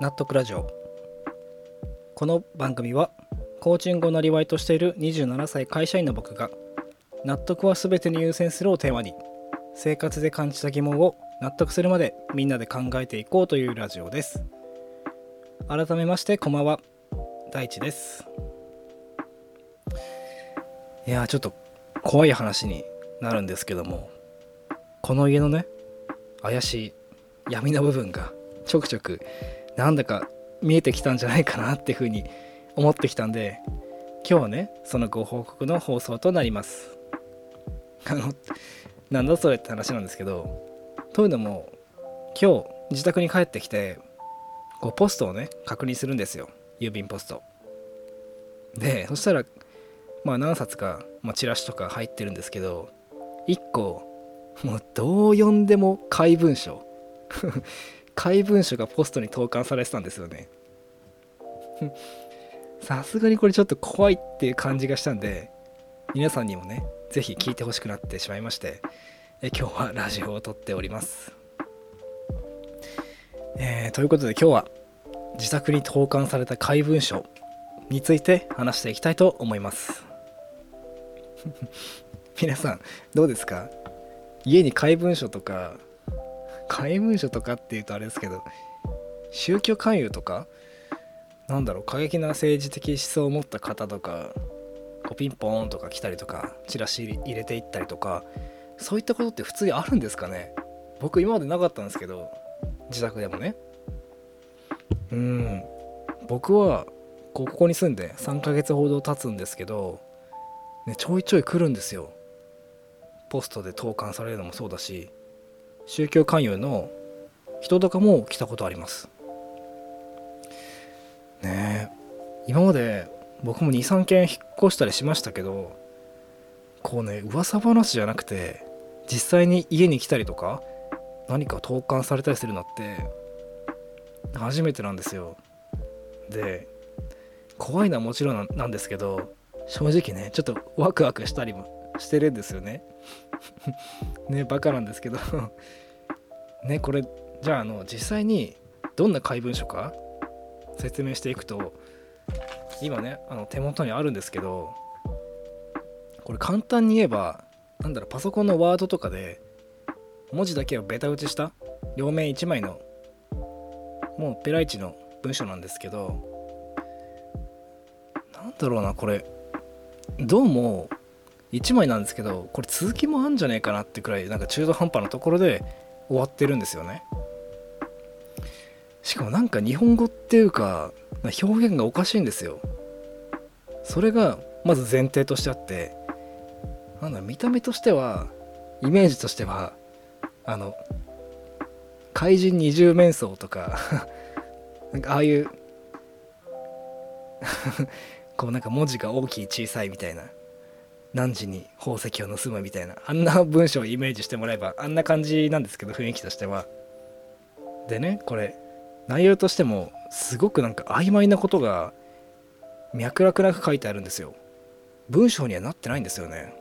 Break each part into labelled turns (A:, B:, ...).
A: 納得ラジオ。この番組はコーチングをなりわいとしている27歳会社員の僕が納得は全てに優先するをテーマに生活で感じた疑問を納得するまでみんなで考えていこうというラジオです。改めましてこんばんは。大地です。いやーちょっと怖い話になるんですけどもこの家のね怪しい闇の部分がちょくちょくなんだか見えてきたんじゃないかなっていうふうに思ってきたんで今日はねそのご報告の放送となります。あのなんだそれって話なんですけどというのも今日自宅に帰ってきてこうポストをね確認するんですよ。郵便ポスト。でそしたらまあ何冊か、まあ、チラシとか入ってるんですけど1個もうどう読んでも怪文書。怪文書がポストに投函されてたんですよね。さすがにこれちょっと怖いっていう感じがしたんで皆さんにもね是非聞いてほしくなってしまいましてえ今日はラジオを撮っております。えー、ということで今日は自宅に投函された怪文書について話していきたいと思います。皆さんどうですか？家に怪文書とか怪文書とかっていうとあれですけど宗教勧誘とかなんだろう過激な政治的思想を持った方とかこうピンポーンとか来たりとかチラシ入れていったりとかそういったことって普通にあるんですかね？僕今までなかったんですけど自宅でもね。うん。僕はここに住んで3ヶ月ほど経つんですけど、ね、ちょいちょい来るんですよ。ポストで投函されるのもそうだし。宗教勧誘の人とかも来たことあります。ねえ。今まで僕も23軒引っ越したりしましたけどこうね噂話じゃなくて実際に家に来たりとか何か投函されたりするのって初めてなんですよ。で怖いのはもちろんなんですけど正直ねちょっとワクワクしたりもしてるんですよね。ねバカなんですけど。ねこれじゃああの実際にどんな怪文書か？説明していくと今ねあの手元にあるんですけどこれ簡単に言えばなんだろうパソコンのワードとかで文字だけをベタ打ちした両面1枚のもうペライチの文章なんですけどなんだろうなこれ。どうも1枚なんですけどこれ続きもあんじゃねえかなってくらいなんか中途半端なところで終わってるんですよね。しかもなんか日本語っていうか表現がおかしいんですよ。それがまず前提としてあってなんだ見た目としてはイメージとしてはあの怪人二重面相とかなんかああいう こうなんか文字が大きい小さいみたいな。何時に宝石を盗むみたいなあんな文章をイメージしてもらえばあんな感じなんですけど雰囲気としては。でねこれ内容としてもすごくなんか曖昧なことが脈絡なく書いてあるんですよ。文章にはなってないんですよね。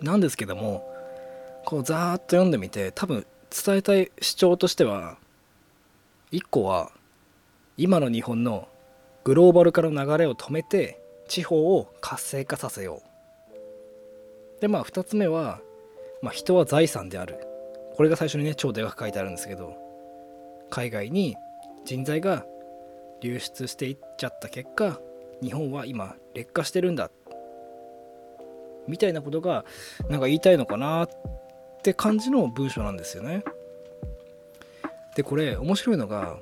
A: なんですけどもこうざーっと読んでみて多分伝えたい主張としては1個は今の日本のグローバル化の流れを止めて地方を活性化させよう。でまあ2つ目は、まあ、人は財産である。これが最初にね超でかく書いてあるんですけど海外に人材が流出していっちゃった結果日本は今劣化してるんだ。みたいなことがなんか言いたいのかなって感じの文章なんですよね。でこれ面白いのが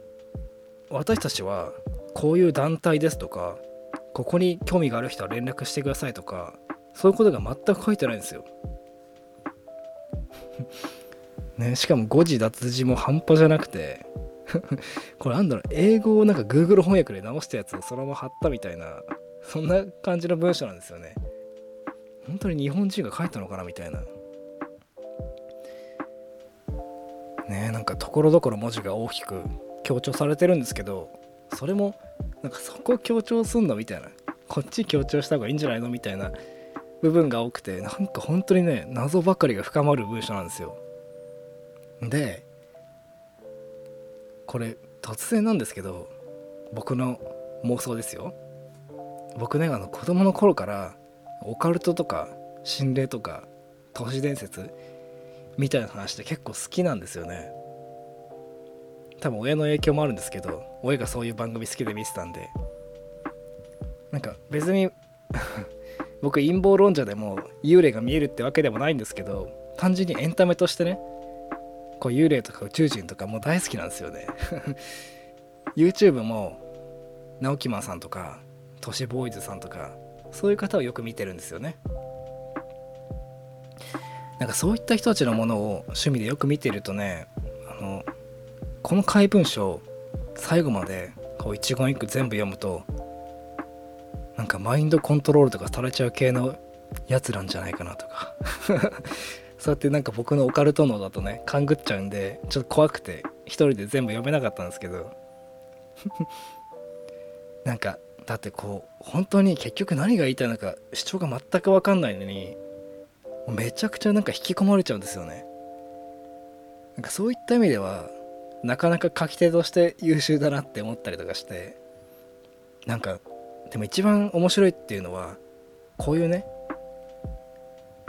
A: 私たちはこういう団体ですとかここに興味がある人は連絡してくださいとかそういうことが全く書いてないんですよ。ね、しかも誤字脱字も半端じゃなくて これなんだろう英語をなんか Google 翻訳で直したやつをそのまま貼ったみたいなそんな感じの文章なんですよね。本当に日本人が書いたのかなみたいな。ねなんかところどころ文字が大きく強調されてるんですけどそれもなんかそこ強調すんのみたいな。こっち強調した方がいいんじゃないのみたいな。部分が多くてなんか本当にね謎ばかりが深まる文章なんですよ。でこれ突然なんですけど僕の妄想ですよ。僕ねあの子供の頃からオカルトとか心霊とか都市伝説みたいな話って結構好きなんですよね。多分親の影響もあるんですけど親がそういう番組好きで見てたんで。なんか別に 僕陰謀論者でも幽霊が見えるってわけでもないんですけど単純にエンタメとしてねこう幽霊とか宇宙人とかもう大好きなんですよね。YouTube も直木マンさんとか都市ボーイズさんとかそういう方をよく見てるんですよね。なんかそういった人たちのものを趣味でよく見てるとねこの怪文書最後までこう一言一句全部読むとなんかマインドコントロールとかされちゃう系のやつなんじゃないかなとか。そうやってなんか僕のオカルト脳だとね勘ぐっちゃうんでちょっと怖くて一人で全部読めなかったんですけど。なんかだってこう本当に結局何が言いたいのか主張が全く分かんないのにめちゃくちゃなんか引き込まれちゃうんですよね。なんかそういった意味ではなかなか書き手として優秀だなって思ったりとかしてなんかでも一番面白いっていうのはこういうね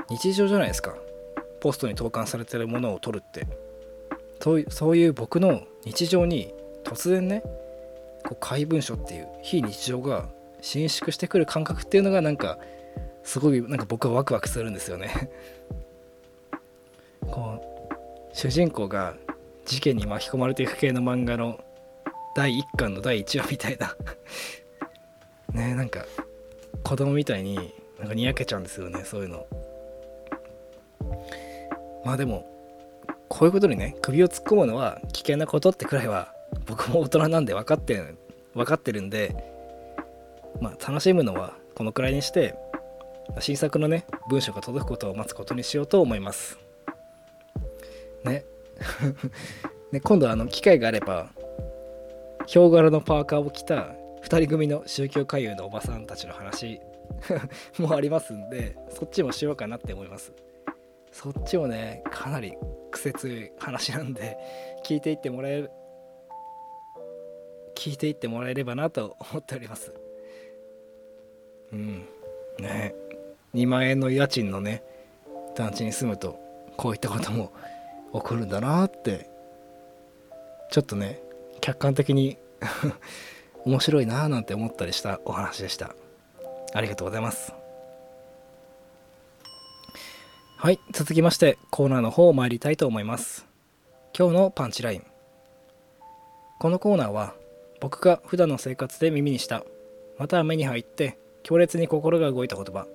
A: 日常じゃないですか。ポストに投函されてるものを取るって。そういう僕の日常に突然ねこう怪文書っていう非日常が伸縮してくる感覚っていうのがなんかすごいなんか僕はワクワクするんですよね。こう主人公が事件に巻き込まれていく系の漫画の第1巻の第1話みたいな。ねなんか子供みたいになんかにやけちゃうんですよねそういうの。まあでもこういうことにね首を突っ込むのは危険なことってくらいは僕も大人なんで分かってる分かってるんでまあ楽しむのはこのくらいにして新作のね文章が届くことを待つことにしようと思います。ね。ね今度あの機会があればヒョウ柄のパーカーを着た2人組の宗教勧誘のおばさんたちの話 もありますんでそっちもしようかなって思います。そっちもねかなり癖強い話なんで聞いていってもらえる聞いていってもらえればなと思っております。うん。ね。2万円の家賃のね団地に住むとこういったことも起こるんだなってちょっとね客観的に 面白いなーなんて思ったりしたお話でした。ありがとうございます。はい続きましてコーナーの方参りたいと思います。今日のパンチライン。このコーナーは僕が普段の生活で耳にしたまたは目に入って強烈に心が動いた言葉。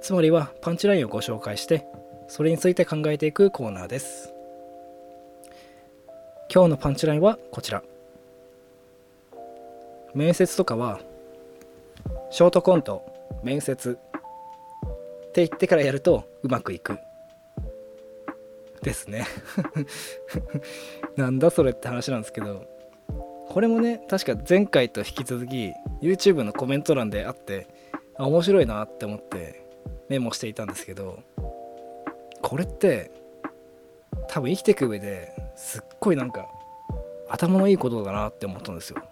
A: つまりはパンチラインをご紹介してそれについて考えていくコーナーです。今日のパンチラインはこちら。面接とかはショートコント面接。って言ってからやるとうまくいく。ですね。なんだそれって話なんですけどこれもね確か前回と引き続き YouTube のコメント欄であってあ面白いなって思ってメモしていたんですけどこれって多分生きていく上ですっごいなんか頭のいいことだなって思ったんですよ。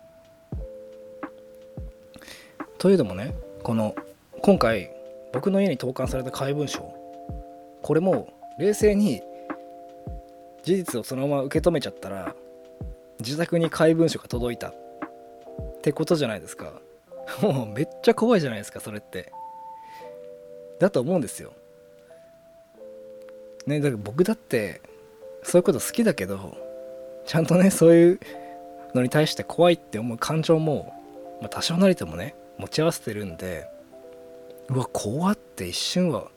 A: というのもねこの今回僕の家に投函された怪文書これも冷静に事実をそのまま受け止めちゃったら自宅に怪文書が届いたってことじゃないですか。もうめっちゃ怖いじゃないですかそれって。だと思うんですよ。ねだから僕だってそういうこと好きだけどちゃんとねそういうのに対して怖いって思う感情も、まあ、多少なりともね持ち合わせてるんでうわ怖って一瞬は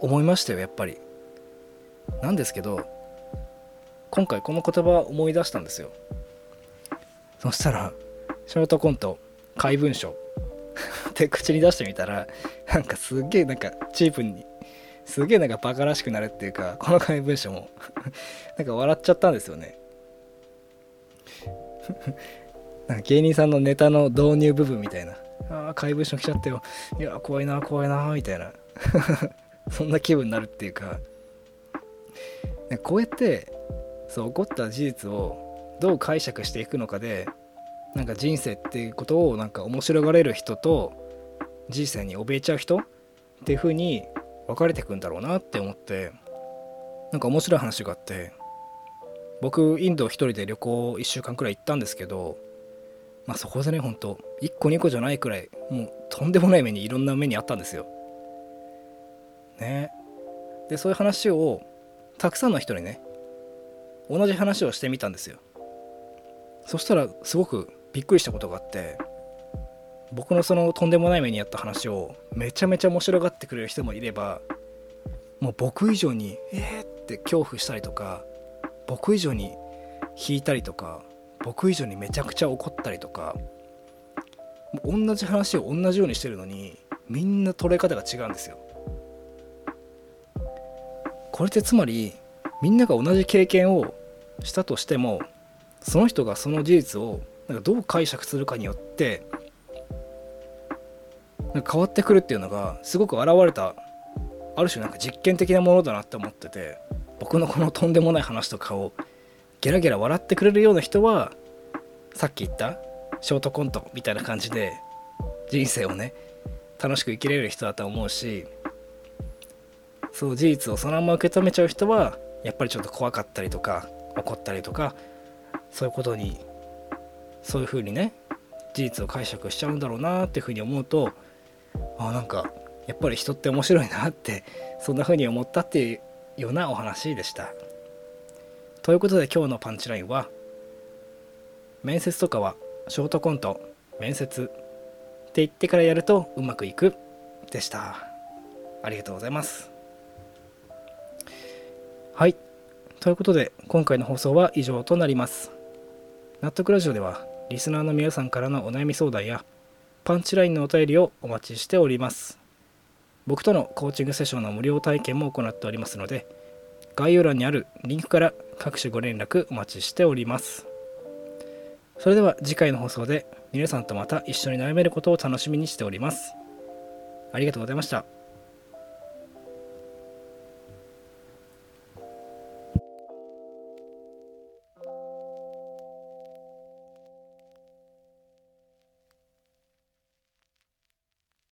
A: 思いましたよやっぱり。なんですけど今回この言葉を思い出したんですよ。そしたらショートコント怪文書。って口に出してみたらなんかすっげえなんかチープにすげえなんかバカらしくなるっていうかこの怪文書も。なんか笑っちゃったんですよね。なんか芸人さんのネタの導入部分みたいな。ああ怪文書来ちゃったよ。いや怖いな怖いなみたいな。そんな気分になるっていうか。こうやってそう起こった事実をどう解釈していくのかでなんか人生っていうことをなんか面白がれる人と人生に怯えちゃう人っていう風に分かれてくんだろうなって思ってなんか面白い話があって僕インド一人で旅行1週間くらい行ったんですけどまあそこでねほんと1個2個じゃないくらいもうとんでもない目にいろんな目にあったんですよ。ねでそういう話をたくさんの人にね同じ話をしてみたんですよ。そしたらすごくびっくりしたことがあって僕のそのとんでもない目にあった話をめちゃめちゃ面白がってくれる人もいればもう僕以上に「えー!」って恐怖したりとか僕以上に引いたりとか僕以上にめちゃくちゃ怒ったりとか同じ話を同じようにしてるのにみんな捉え方が違うんですよ。これってつまりみんなが同じ経験をしたとしてもその人がその事実をなんかどう解釈するかによってなんか変わってくるっていうのがすごく現れたある種なんか実験的なものだなって思ってて僕のこのとんでもない話とかをゲラゲラ笑ってくれるような人はさっき言ったショートコントみたいな感じで人生をね楽しく生きれる人だと思うしそう事実をそのまま受け止めちゃう人はやっぱりちょっと怖かったりとか怒ったりとかそういうことにそういうふうにね事実を解釈しちゃうんだろうなっていうふうに思うとあなんかやっぱり人って面白いなってそんなふうに思ったっていうようなお話でした。ということで今日のパンチラインは面接とかはショートコント面接って言ってからやるとうまくいくでした。ありがとうございます。はい。ということで今回の放送は以上となります。納得ラジオではリスナーの皆さんからのお悩み相談やパンチラインのお便りをお待ちしております。僕とのコーチングセッションの無料体験も行っておりますので概要欄にあるリンクから各種ご連絡お待ちしております。それでは次回の放送で皆さんとまた一緒に悩めることを楽しみにしております。ありがとうございました。